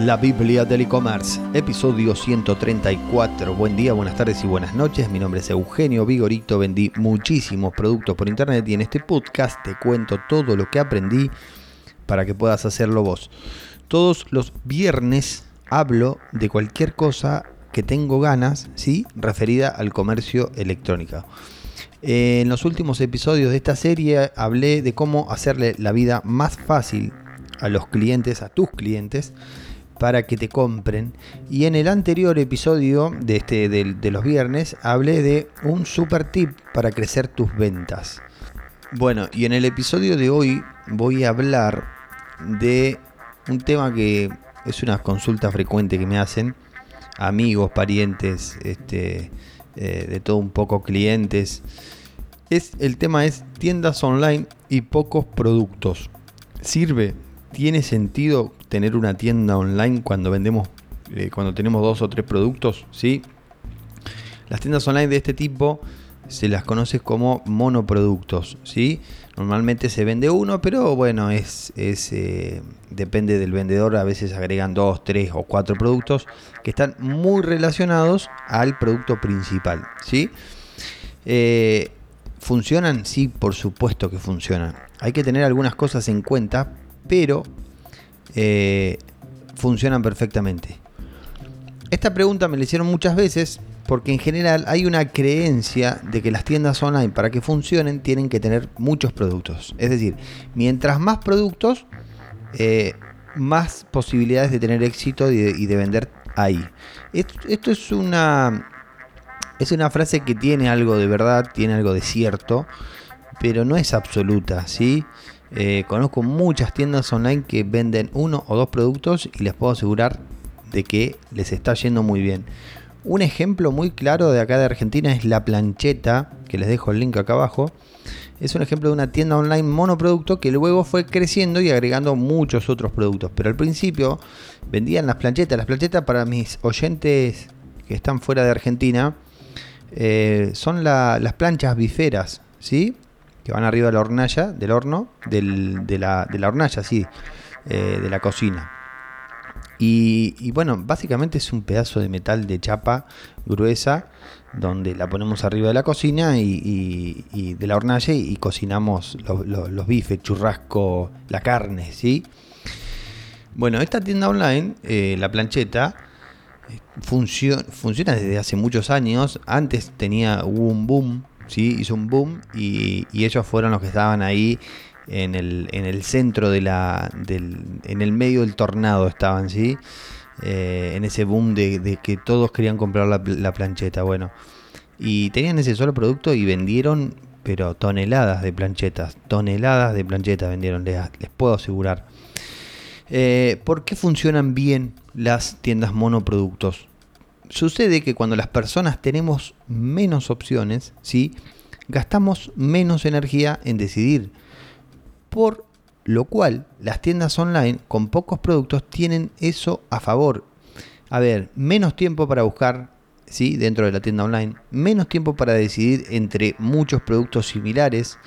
La Biblia del e-commerce, episodio 134. Buen día, buenas tardes y buenas noches. Mi nombre es Eugenio Vigorito. Vendí muchísimos productos por internet y en este podcast te cuento todo lo que aprendí para que puedas hacerlo vos. Todos los viernes hablo de cualquier cosa que tengo ganas, ¿sí? Referida al comercio electrónico. En los últimos episodios de esta serie hablé de cómo hacerle la vida más fácil a los clientes, a tus clientes, para que te compren. Y en el anterior episodio de, este, de, los viernes hablé de un super tip para crecer tus ventas. Bueno, y en el episodio de hoy voy a hablar de un tema que es una consulta frecuente que me hacen amigos, parientes, este, eh, de todo un poco clientes. Es, el tema es tiendas online y pocos productos. ¿Sirve? ¿Tiene sentido tener una tienda online cuando vendemos, eh, cuando tenemos dos o tres productos? ¿sí? Las tiendas online de este tipo se las conoce como monoproductos, ¿sí? Normalmente se vende uno, pero bueno, es, eh, depende del vendedor, a veces agregan dos, tres o cuatro productos que están muy relacionados al producto principal, ¿sí? Eh, ¿Funcionan? Sí, por supuesto que funcionan. Hay que tener algunas cosas en cuenta pero eh, funcionan perfectamente. Esta pregunta me la hicieron muchas veces porque en general hay una creencia de que las tiendas online para que funcionen tienen que tener muchos productos. Es decir, mientras más productos, eh, más posibilidades de tener éxito y de, vender ahí. Esto, es una es una frase que tiene algo de verdad, tiene algo de cierto, pero no es absoluta, ¿sí? Eh, conozco muchas tiendas online que venden uno o dos productos y les puedo asegurar de que les está yendo muy bien. Un ejemplo muy claro de acá de Argentina es La Plancheta, que les dejo el link acá abajo. Es un ejemplo de una tienda online monoproducto que luego fue creciendo y agregando muchos otros productos. Pero al principio vendían las planchetas. Las planchetas para mis oyentes que están fuera de Argentina eh, son las planchas biferas, ¿sí? Que van arriba de la hornalla, del horno, de, la, hornalla, sí, eh, de la cocina. Y, bueno, básicamente es un pedazo de metal de chapa gruesa donde la ponemos arriba de la cocina y, de la hornalla y, cocinamos los, bifes, churrasco, la carne, ¿sí? Bueno, esta tienda online, eh, la plancheta, eh, funciona desde hace muchos años. Antes tenía, hubo un boom ¿sí? hizo un boom y, ellos fueron los que estaban ahí en el, en el centro de la, del, en el medio del tornado estaban, ¿sí? Eh, en ese boom de, que todos querían comprar la, plancheta, bueno. Y tenían ese solo producto y vendieron, pero toneladas de planchetas, toneladas de planchetas vendieron, les, puedo asegurar. Eh, ¿Por qué funcionan bien las tiendas monoproductos? Sucede que cuando las personas tenemos menos opciones, ¿sí? gastamos menos energía en decidir. Por lo cual, las tiendas online con pocos productos tienen eso a favor. A ver, menos tiempo para buscar ¿sí? dentro de la tienda online, menos tiempo para decidir entre muchos productos similares,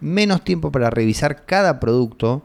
menos tiempo para revisar cada producto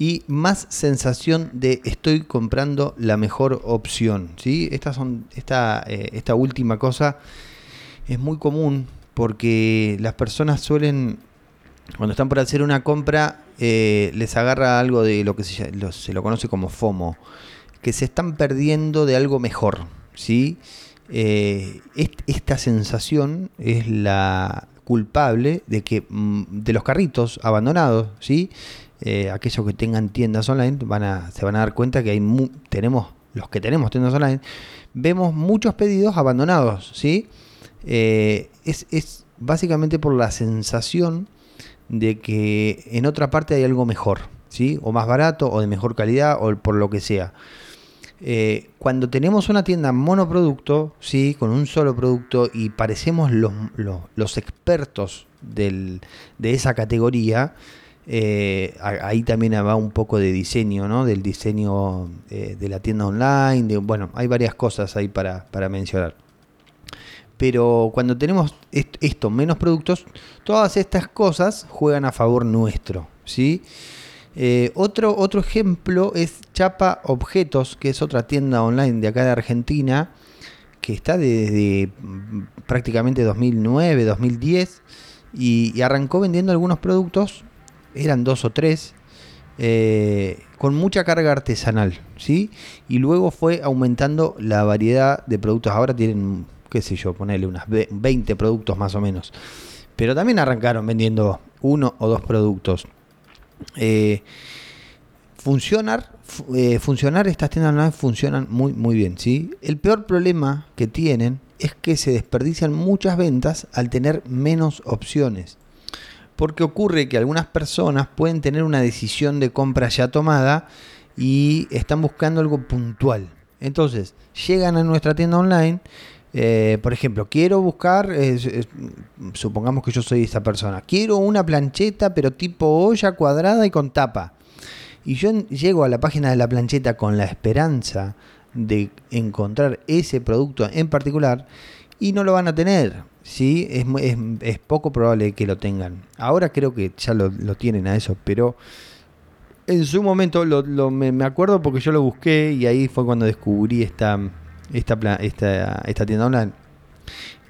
y más sensación de estoy comprando la mejor opción. ¿sí? Estas son, esta, eh, esta última cosa es muy común porque las personas suelen, cuando están por hacer una compra, eh, les agarra algo de lo que se, lo, se, lo, conoce como FOMO, que se están perdiendo de algo mejor. ¿sí? Eh, esta sensación es la culpable de que mm, de los carritos abandonados, ¿sí? Eh, aquellos que tengan tiendas online van a, se van a dar cuenta que hay tenemos los que tenemos tiendas online vemos muchos pedidos abandonados sí eh, es, básicamente por la sensación de que en otra parte hay algo mejor sí o más barato o de mejor calidad o por lo que sea. Eh, cuando tenemos una tienda monoproducto, ¿sí? con un solo producto y parecemos los, los, expertos del, de esa categoría, eh, ahí también va un poco de diseño, ¿no? Del diseño eh, de la tienda online. Bueno, hay varias cosas ahí para, mencionar. Pero cuando tenemos esto, menos productos, todas estas cosas juegan a favor nuestro, ¿sí? Eh, otro, otro ejemplo es Chapa Objetos, que es otra tienda online de acá de Argentina, que está desde mm, prácticamente 2009, 2010, y, arrancó vendiendo algunos productos, eran dos o tres, eh, con mucha carga artesanal, ¿sí? Y luego fue aumentando la variedad de productos. Ahora tienen, qué sé yo, ponerle unas 20 productos más o menos. Pero también arrancaron vendiendo uno o dos productos. Eh, funcionar, eh, funcionar estas tiendas online funcionan muy muy bien, ¿sí? El peor problema que tienen es que se desperdician muchas ventas al tener menos opciones. Porque ocurre que algunas personas pueden tener una decisión de compra ya tomada y están buscando algo puntual. Entonces, llegan a nuestra tienda online eh, por ejemplo, quiero buscar, supongamos que yo soy esa persona, quiero una plancheta pero tipo olla cuadrada y con tapa. Y yo llego a la página de la plancheta con la esperanza de encontrar ese producto en particular y no lo van a tener. ¿sí? Es, es, poco probable que lo tengan. Ahora creo que ya lo, tienen a eso, pero en su momento lo, me acuerdo porque yo lo busqué y ahí fue cuando descubrí esta esta, esta, esta tienda online.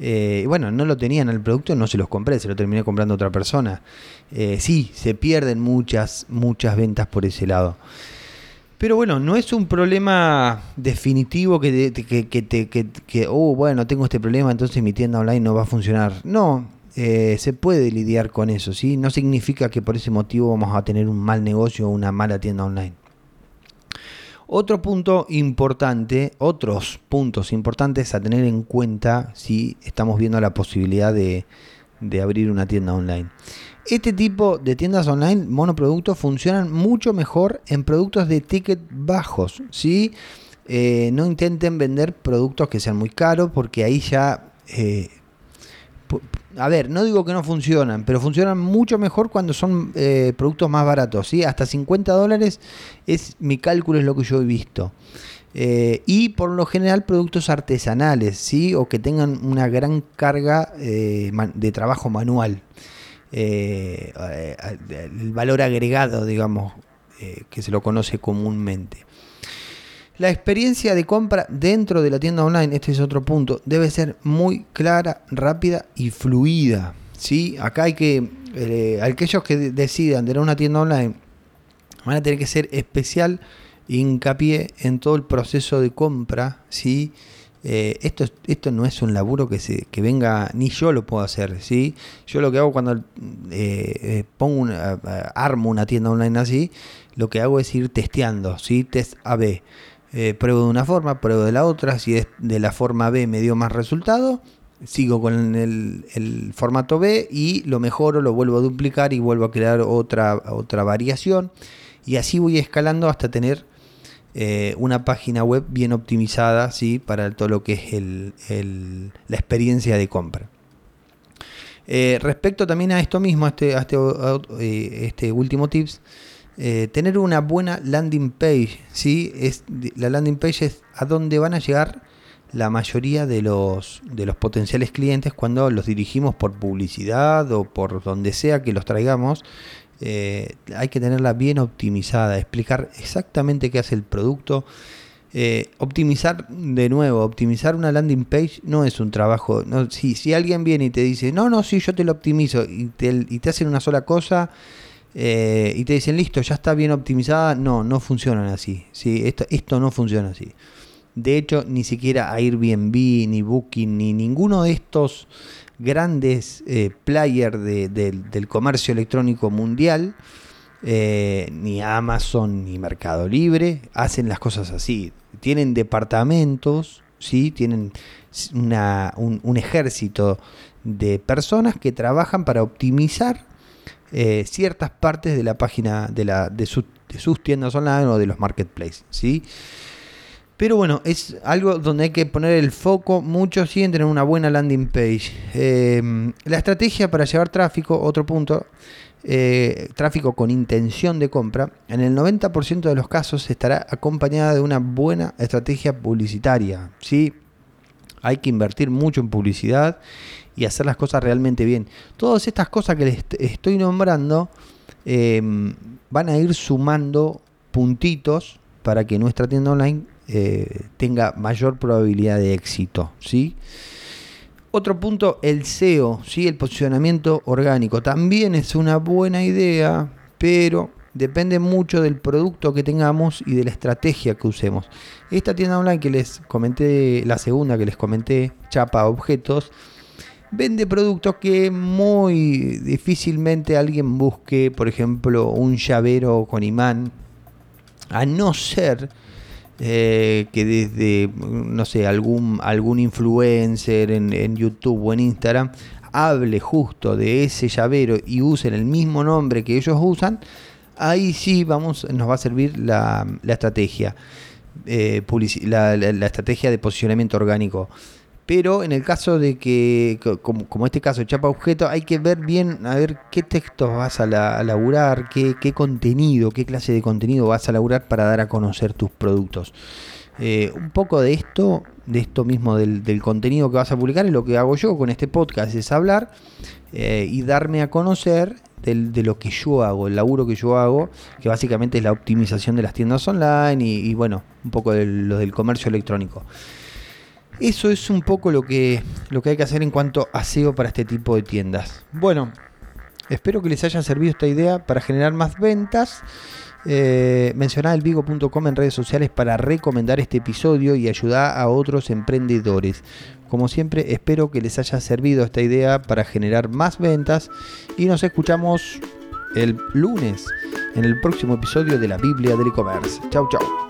Eh, bueno, no lo tenían el producto, no se los compré, se lo terminé comprando otra persona. Eh, sí, se pierden muchas, muchas ventas por ese lado. Pero bueno, no es un problema definitivo que, que, que, que, oh, bueno, tengo este problema, entonces mi tienda online no va a funcionar. No, eh, se puede lidiar con eso, ¿sí? No significa que por ese motivo vamos a tener un mal negocio o una mala tienda online. Otro punto importante, otros puntos importantes a tener en cuenta si estamos viendo la posibilidad de, abrir una tienda online. Este tipo de tiendas online monoproductos funcionan mucho mejor en productos de ticket bajos. ¿sí? Eh, no intenten vender productos que sean muy caros porque ahí ya eh, a ver, no digo que no funcionan, pero funcionan mucho mejor cuando son eh, productos más baratos. ¿sí? Hasta 50 dólares es mi cálculo, es lo que yo he visto. Eh, y por lo general productos artesanales, ¿sí? o que tengan una gran carga eh, de trabajo manual. el valor agregado, digamos, que se lo conoce comúnmente. La experiencia de compra dentro de la tienda online, este es otro punto, debe ser muy clara, rápida y fluida. ¿sí? Acá hay que, eh, aquellos que decidan tener una tienda online, van a tener que ser especial hincapié en todo el proceso de compra. ¿sí? Eh, esto, esto no es un laburo que, se, que venga, ni yo lo puedo hacer. ¿sí? Yo lo que hago cuando eh, pongo una, armo una tienda online así, lo que hago es ir testeando, ¿sí? test AB. Eh, pruebo de una forma, pruebo de la otra, si de la forma B me dio más resultado, sigo con el, formato B y lo mejoro, lo vuelvo a duplicar y vuelvo a crear otra, otra variación y así voy escalando hasta tener eh, una página web bien optimizada ¿sí? para todo lo que es la experiencia de compra. Eh, respecto también a esto mismo, este, a este, este último tips, eh, tener una buena landing page, ¿sí? Es, la landing page es a donde van a llegar la mayoría de los, de los potenciales clientes cuando los dirigimos por publicidad o por donde sea que los traigamos. Eh, hay que tenerla bien optimizada, explicar exactamente qué hace el producto. Eh, optimizar de nuevo, optimizar una landing page no es un trabajo. No, si, alguien viene y te dice, no, no, sí, yo te lo optimizo y te, hacen una sola cosa, eh, y te dicen, listo, ya está bien optimizada. No, no funcionan así. ¿sí? Esto, esto no funciona así. De hecho, ni siquiera Airbnb, ni Booking, ni ninguno de estos grandes eh, players del comercio electrónico mundial, eh, ni Amazon, ni Mercado Libre, hacen las cosas así. Tienen departamentos, ¿sí? tienen un, un ejército de personas que trabajan para optimizar eh, ciertas partes de la página de, la, de, sus tiendas online o de los marketplaces. ¿sí? Pero bueno, es algo donde hay que poner el foco mucho sí en tener una buena landing page. Eh, la estrategia para llevar tráfico, otro punto, eh, tráfico con intención de compra, en el 90% de los casos estará acompañada de una buena estrategia publicitaria. ¿sí? Hay que invertir mucho en publicidad y hacer las cosas realmente bien. Todas estas cosas que les estoy nombrando em, van a ir sumando puntitos para que nuestra tienda online eh, tenga mayor probabilidad de éxito. ¿sí? Otro punto, el SEO, ¿sí? el posicionamiento orgánico. También es una buena idea, pero depende mucho del producto que tengamos y de la estrategia que usemos. Esta tienda online que les comenté, la segunda que les comenté, Chapa Objetos, vende productos que muy difícilmente alguien busque, por ejemplo, un llavero con imán, a no ser eh, que desde, no sé, algún, algún influencer en, en, YouTube o en Instagram hable justo de ese llavero y usen el mismo nombre que ellos usan, ahí sí vamos, nos va a servir la, estrategia, eh, la, estrategia de posicionamiento orgánico. Pero en el caso de que, como, este caso, chapa objeto, hay que ver bien, a ver qué textos vas a, laburar, qué, contenido, qué clase de contenido vas a laburar para dar a conocer tus productos. Eh, un poco de esto, de esto mismo del, contenido que vas a publicar, es lo que hago yo con este podcast, es hablar eh, y darme a conocer de lo que yo hago, el laburo que yo hago, que básicamente es la optimización de las tiendas online y, bueno, un poco de lo del comercio electrónico. Eso es un poco lo que, lo que hay que hacer en cuanto a SEO para este tipo de tiendas. Bueno, espero que les haya servido esta idea para generar más ventas. Eh, mencionad el vigo.com en redes sociales para recomendar este episodio y ayudar a otros emprendedores. Como siempre, espero que les haya servido esta idea para generar más ventas y nos escuchamos el lunes en el próximo episodio de la Biblia del e-commerce. Chau, chau.